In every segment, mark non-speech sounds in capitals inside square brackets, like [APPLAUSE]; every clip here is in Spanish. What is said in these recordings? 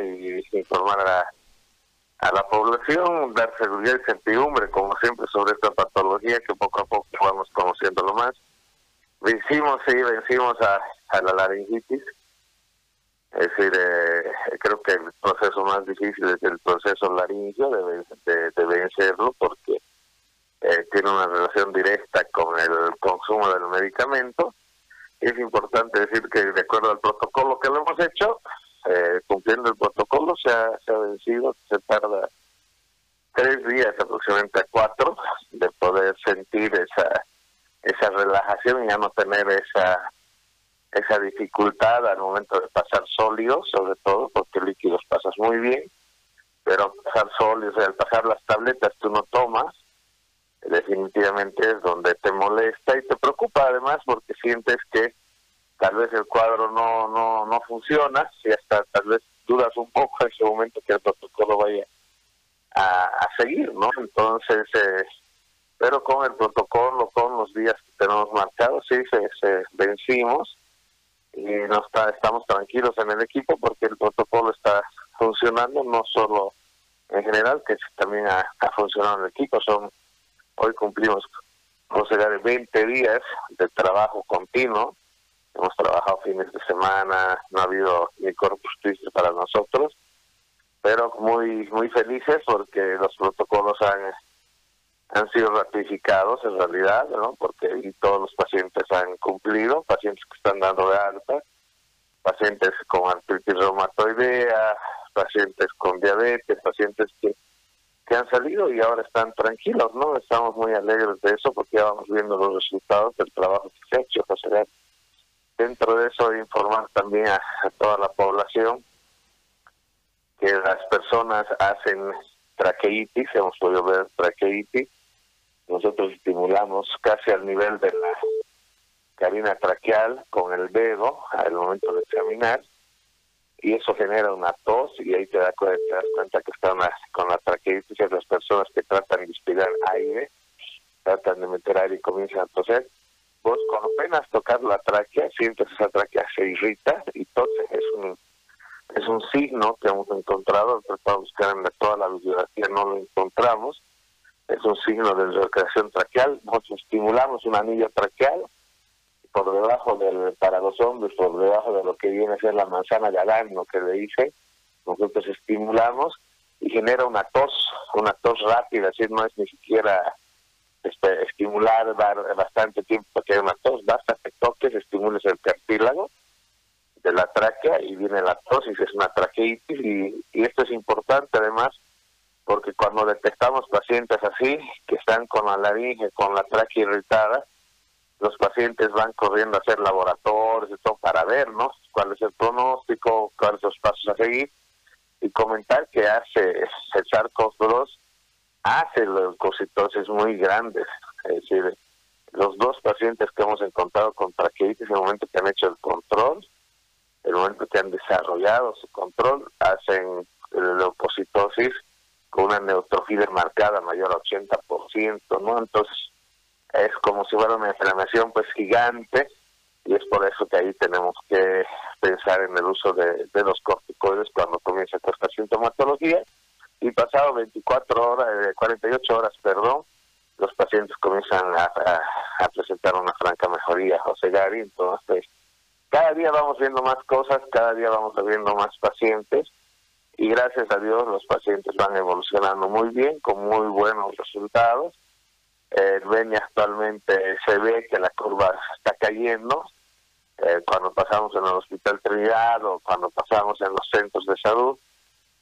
y informar a, la población, dar seguridad y certidumbre, como siempre, sobre esta patología que poco a poco vamos conociéndolo más. Vencimos, sí, vencimos a, la laringitis. Es decir, eh, creo que el proceso más difícil es el proceso laringio de, de, vencerlo porque eh, tiene una relación directa con el consumo del medicamento. Es importante decir que de acuerdo al protocolo que lo hemos hecho, eh, cumpliendo el se ha, vencido, se tarda tres días, aproximadamente a cuatro, de poder sentir esa esa relajación y ya no tener esa esa dificultad al momento de pasar sólidos, sobre todo porque líquidos pasas muy bien, pero pasar sólidos, al pasar las tabletas tú no tomas, definitivamente es donde te molesta y te preocupa además porque sientes que tal vez el cuadro no no no funciona y hasta tal vez dudas un poco en ese momento que el protocolo vaya a, a seguir, ¿no? Entonces, pero con el protocolo, con los días que tenemos marcados, sí, se, vencimos y no está, estamos tranquilos en el equipo porque el protocolo está funcionando, no solo en general, que también ha, funcionado en el equipo, son hoy cumplimos, a 20 días de trabajo continuo, hemos trabajado fines de semana, no ha habido ni corpus triste para nosotros, pero muy muy felices porque los protocolos han han sido ratificados en realidad, ¿no? Porque todos los pacientes han cumplido, pacientes que están dando de alta, pacientes con artritis reumatoidea, pacientes con diabetes, pacientes que, que han salido y ahora están tranquilos, ¿no? Estamos muy alegres de eso porque ya vamos viendo los resultados del trabajo que se ha hecho, José. Dentro de eso, informar también a toda la población que las personas hacen traqueitis, hemos podido ver traqueitis, nosotros estimulamos casi al nivel de la cabina traqueal con el dedo al momento de examinar y eso genera una tos y ahí te, das cuenta que están con la traqueitis las personas que tratan de inspirar aire, tratan de meter aire y comienzan a toser. Vos con apenas tocar la tráquea, sientes esa tráquea se irrita y tose. Es un es un signo que hemos encontrado, tratado de buscar en toda la bibliografía, no lo encontramos, es un signo de recreación traqueal, nosotros estimulamos un anillo traqueal por debajo del, para los hombres, por debajo de lo que viene a ser la manzana de Adán, lo que le dice, nosotros estimulamos y genera una tos, una tos rápida, así no es ni siquiera estimular, dar bastante tiempo para que haya una tos, basta que toques, estimules el cartílago de la tráquea y viene la tos y es una traqueitis y, esto es importante además porque cuando detectamos pacientes así que están con la laringe, con la tráquea irritada, los pacientes van corriendo a hacer laboratorios y todo para ver, ¿no? Cuál es el pronóstico, cuáles son los pasos a seguir y comentar que hace el SARS-CoV-2 hace leucocitosis muy grandes, es decir, los dos pacientes que hemos encontrado con traqueitis en el momento que han hecho el control el momento que han desarrollado su control, hacen leucocitosis con una neutrofilia marcada mayor a 80%, ¿no? Entonces, es como si fuera una inflamación pues gigante y es por eso que ahí tenemos que pensar en el uso de, los corticoides cuando comienza esta sintomatología y pasado 24 horas, 48 eh, horas, perdón, los pacientes comienzan a, presentar una franca mejoría, José Gary, entonces cada día vamos viendo más cosas, cada día vamos viendo más pacientes y gracias a Dios los pacientes van evolucionando muy bien, con muy buenos resultados. El Beni actualmente se ve que la curva está cayendo. Eh, cuando pasamos en el Hospital Trinidad o cuando pasamos en los centros de salud,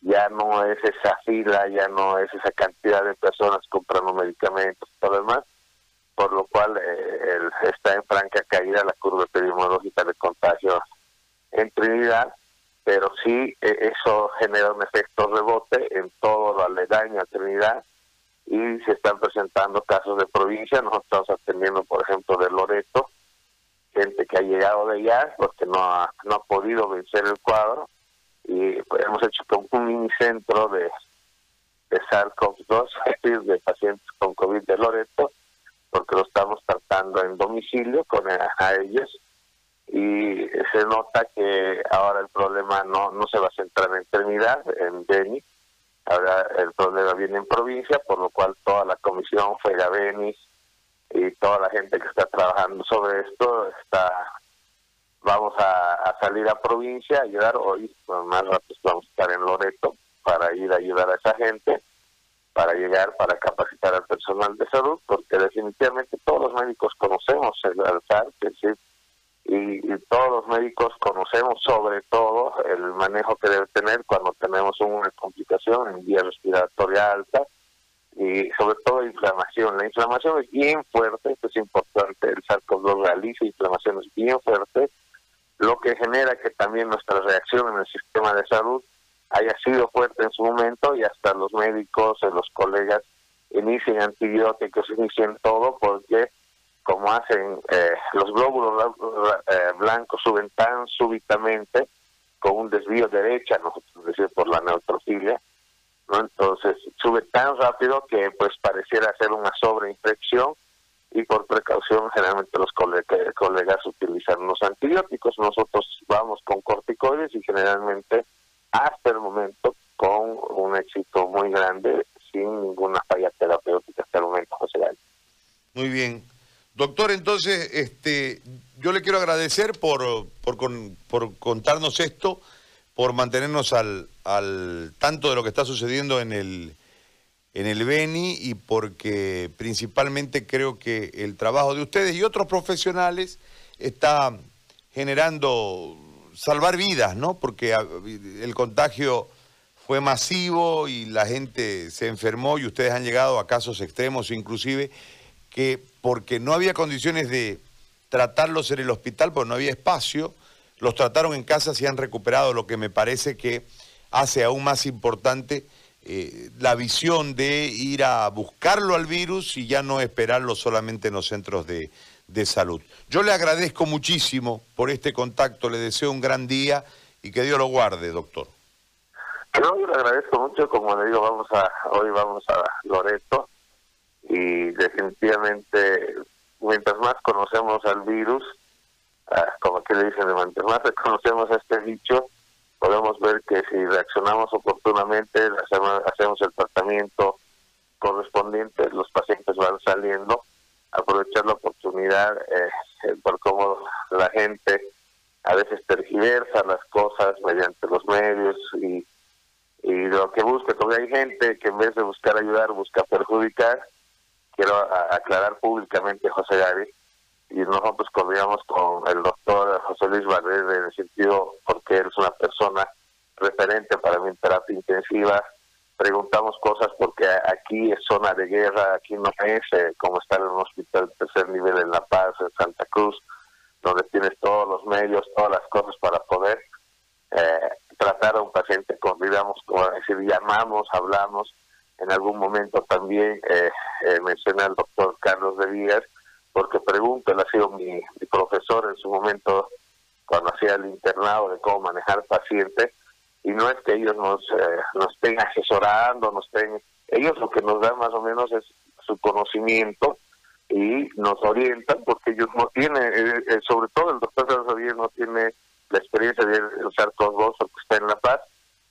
ya no es esa fila, ya no es esa cantidad de personas comprando medicamentos y todo lo demás por lo cual eh, está en franca caída la curva epidemiológica de contagio en Trinidad, pero sí eh, eso genera un efecto rebote en todo lo aledaño a Trinidad y se están presentando casos de provincia, nosotros estamos atendiendo por ejemplo de Loreto, gente que ha llegado de allá porque no ha, no ha podido vencer el cuadro y hemos hecho un mini centro de, de SARS-CoV-2, [LAUGHS] de pacientes con COVID de Loreto, porque lo estamos tratando en domicilio con a, ellos. Y se nota que ahora el problema no, no se va a centrar en Trinidad, en Beni, ahora el problema viene en provincia, por lo cual toda la comisión Beni y toda la gente que está trabajando sobre esto está vamos a, salir a provincia a ayudar hoy más rápido vamos a estar en Loreto para ir a ayudar a esa gente para llegar para capacitar al personal de salud porque definitivamente todos los médicos conocemos el alzar y, todos los médicos conocemos sobre todo el manejo que debe tener cuando tenemos una complicación en vía respiratoria alta y sobre todo inflamación. La inflamación es bien fuerte, esto es importante, el SARS-CoV-2 realiza inflamaciones bien fuertes, lo que genera que también nuestra reacción en el sistema de salud haya sido fuerte en su momento y hasta los médicos, los colegas inicien antibióticos, inicien todo porque como hacen eh, los glóbulos eh, blancos suben tan súbitamente con un desvío derecha, nosotros decimos por la neutrofilia, ¿no? entonces sube tan rápido que pues pareciera ser una sobreinfección y por precaución generalmente los colegas utilizan los antibióticos, nosotros vamos con corticoides y generalmente hasta el momento con un éxito muy grande sin ninguna falla terapéutica hasta el momento, José Muy bien. Doctor, entonces, este, yo le quiero agradecer por, por, por contarnos esto, por mantenernos al, al tanto de lo que está sucediendo en el, en el Beni y porque principalmente creo que el trabajo de ustedes y otros profesionales está generando salvar vidas, ¿no? Porque ah, el contagio fue masivo y la gente se enfermó y ustedes han llegado a casos extremos inclusive que porque no había condiciones de tratarlos en el hospital, porque no había espacio, los trataron en casa y han recuperado, lo que me parece que hace aún más importante eh, la visión de ir a buscarlo al virus y ya no esperarlo solamente en los centros de, de salud. Yo le agradezco muchísimo por este contacto, le deseo un gran día y que Dios lo guarde, doctor. yo le agradezco mucho, como le digo, vamos a hoy vamos a Loreto y definitivamente mientras más conocemos al virus, ah, como que le dicen, mientras más conocemos a este bicho, podemos ver que si reaccionamos oportunamente, hacemos, el tratamiento correspondiente, los pacientes van saliendo aprovechar la oportunidad eh, por cómo la gente a veces tergiversa las cosas mediante los medios y, y lo que busca, porque hay gente que en vez de buscar ayudar, busca perjudicar. Quiero aclarar públicamente, José Gary, y nosotros coordinamos con el doctor José Luis Valdez en el sentido porque él es una persona referente para mi terapia intensiva preguntamos cosas porque aquí es zona de guerra, aquí no es eh, como estar en un hospital de tercer nivel en La Paz, en Santa Cruz, donde tienes todos los medios, todas las cosas para poder eh, tratar a un paciente con, digamos, como decir, llamamos, hablamos. En algún momento también eh, eh, mencioné al doctor Carlos de Vías, porque pregunto, él ha sido mi, mi profesor en su momento cuando hacía el internado de cómo manejar pacientes y no es que ellos nos, eh, nos estén asesorando, nos estén, ellos lo que nos dan más o menos es su conocimiento y nos orientan porque ellos no tienen, eh, eh, sobre todo el doctor Javier no tiene la experiencia de usar todos que está en La Paz,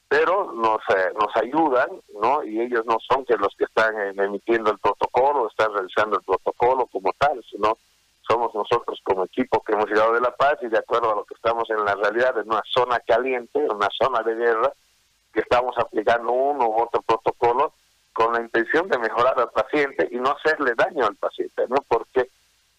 pero nos, nos ayudan, ¿no? Y ellos no son que los que están emitiendo el protocolo, están realizando el protocolo como tal, sino somos nosotros como equipo que hemos llegado de La Paz y de acuerdo a lo que estamos en la realidad, en una zona caliente, una zona de guerra, que estamos aplicando uno u otro protocolo con la intención de mejorar al paciente y no hacerle daño al paciente, ¿no? Porque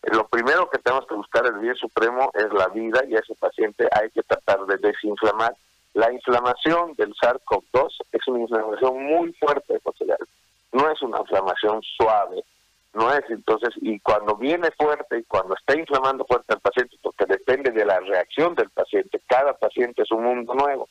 lo primero que tenemos que buscar el bien supremo es la vida y a ese paciente hay que tratar de desinflamar. La inflamación del SARS-CoV-2 es una inflamación muy fuerte, no es una inflamación suave, no es. Entonces y cuando viene fuerte y cuando está inflamando fuerte al paciente porque depende de la reacción del paciente cada paciente es un mundo nuevo.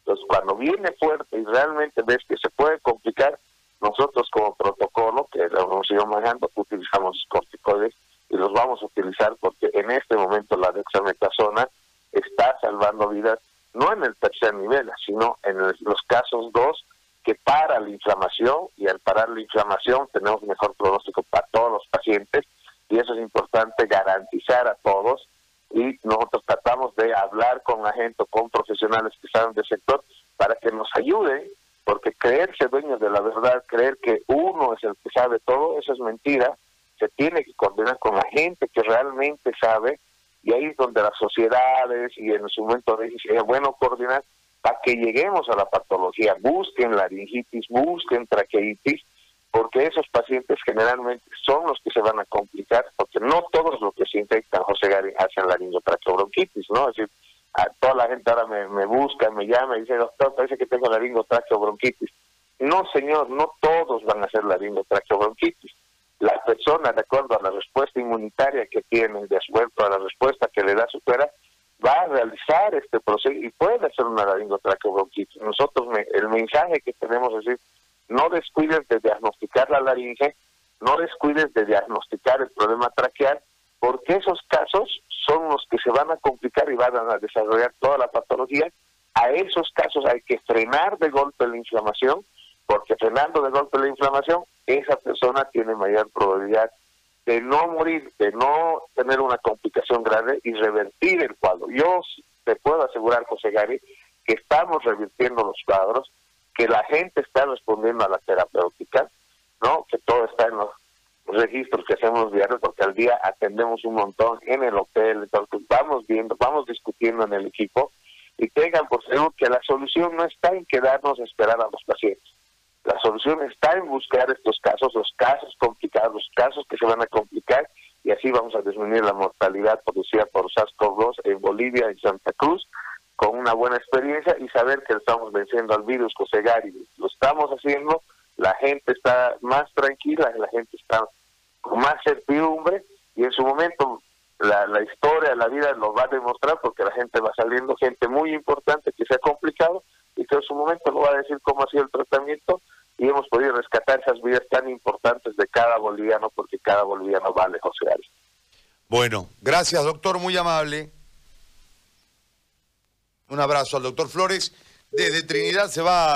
Entonces cuando viene fuerte y realmente ves que se puede complicar nosotros como protocolo que lo hemos ido manejando utilizamos corticoides y los vamos a utilizar porque en este momento la dexametasona está salvando vidas no en el tercer nivel sino en los casos 2 que para la inflamación y al parar la inflamación tenemos mejor pronóstico para todos los pacientes y eso es importante garantizar a todos y nosotros tratamos de hablar con la gente, con profesionales que saben del sector, para que nos ayuden, porque creerse dueños de la verdad, creer que uno es el que sabe todo, eso es mentira. Se tiene que coordinar con la gente que realmente sabe, y ahí es donde las sociedades y en su momento es bueno coordinar para que lleguemos a la patología. Busquen laringitis, busquen traqueitis, porque esos pacientes generalmente son los que se van a complicar, porque no todos los que se infectan, José Gary, hacen laringotraqueobronquitis, ¿no? Es decir, a toda la gente ahora me, busca, me llama y dice, doctor, parece que tengo laringotraqueobronquitis. No, señor, no todos van a hacer laringotraqueobronquitis. La persona, de acuerdo a la respuesta inmunitaria que tiene, de acuerdo a la respuesta que le da su cuera, va a realizar este proceso y puede hacer una laringotraqueobronquitis. Nosotros, el mensaje que tenemos es decir, no descuides de diagnosticar la laringe, no descuides de diagnosticar el problema traqueal, porque esos casos son los que se van a complicar y van a desarrollar toda la patología. A esos casos hay que frenar de golpe la inflamación, porque frenando de golpe la inflamación, esa persona tiene mayor probabilidad de no morir, de no tener una complicación grave y revertir el cuadro. Yo te puedo asegurar, José Gary, que estamos revirtiendo los cuadros, que la gente está respondiendo a la terapéutica, ¿no? Que todo está en los registros que hacemos diarios, porque al día atendemos un montón en el hotel, vamos viendo, vamos discutiendo en el equipo y tengan por seguro que la solución no está en quedarnos a esperar a los pacientes. La solución está en buscar estos casos, los casos complicados, los casos que se van a complicar y así vamos a disminuir la mortalidad producida por SARS-CoV-2 en Bolivia y Santa Cruz con una buena experiencia y saber que estamos venciendo al virus Cosegari. Lo estamos haciendo, la gente está más tranquila, la gente está con más certidumbre y en su momento la, la historia, la vida lo va a demostrar porque la gente va saliendo, gente muy importante que se ha complicado y que en su momento lo va a decir cómo ha sido el tratamiento y hemos podido rescatar esas vidas tan importantes de cada boliviano porque cada boliviano vale, José Ari. Bueno, gracias doctor, muy amable. Un abrazo al doctor Flores. Desde Trinidad se va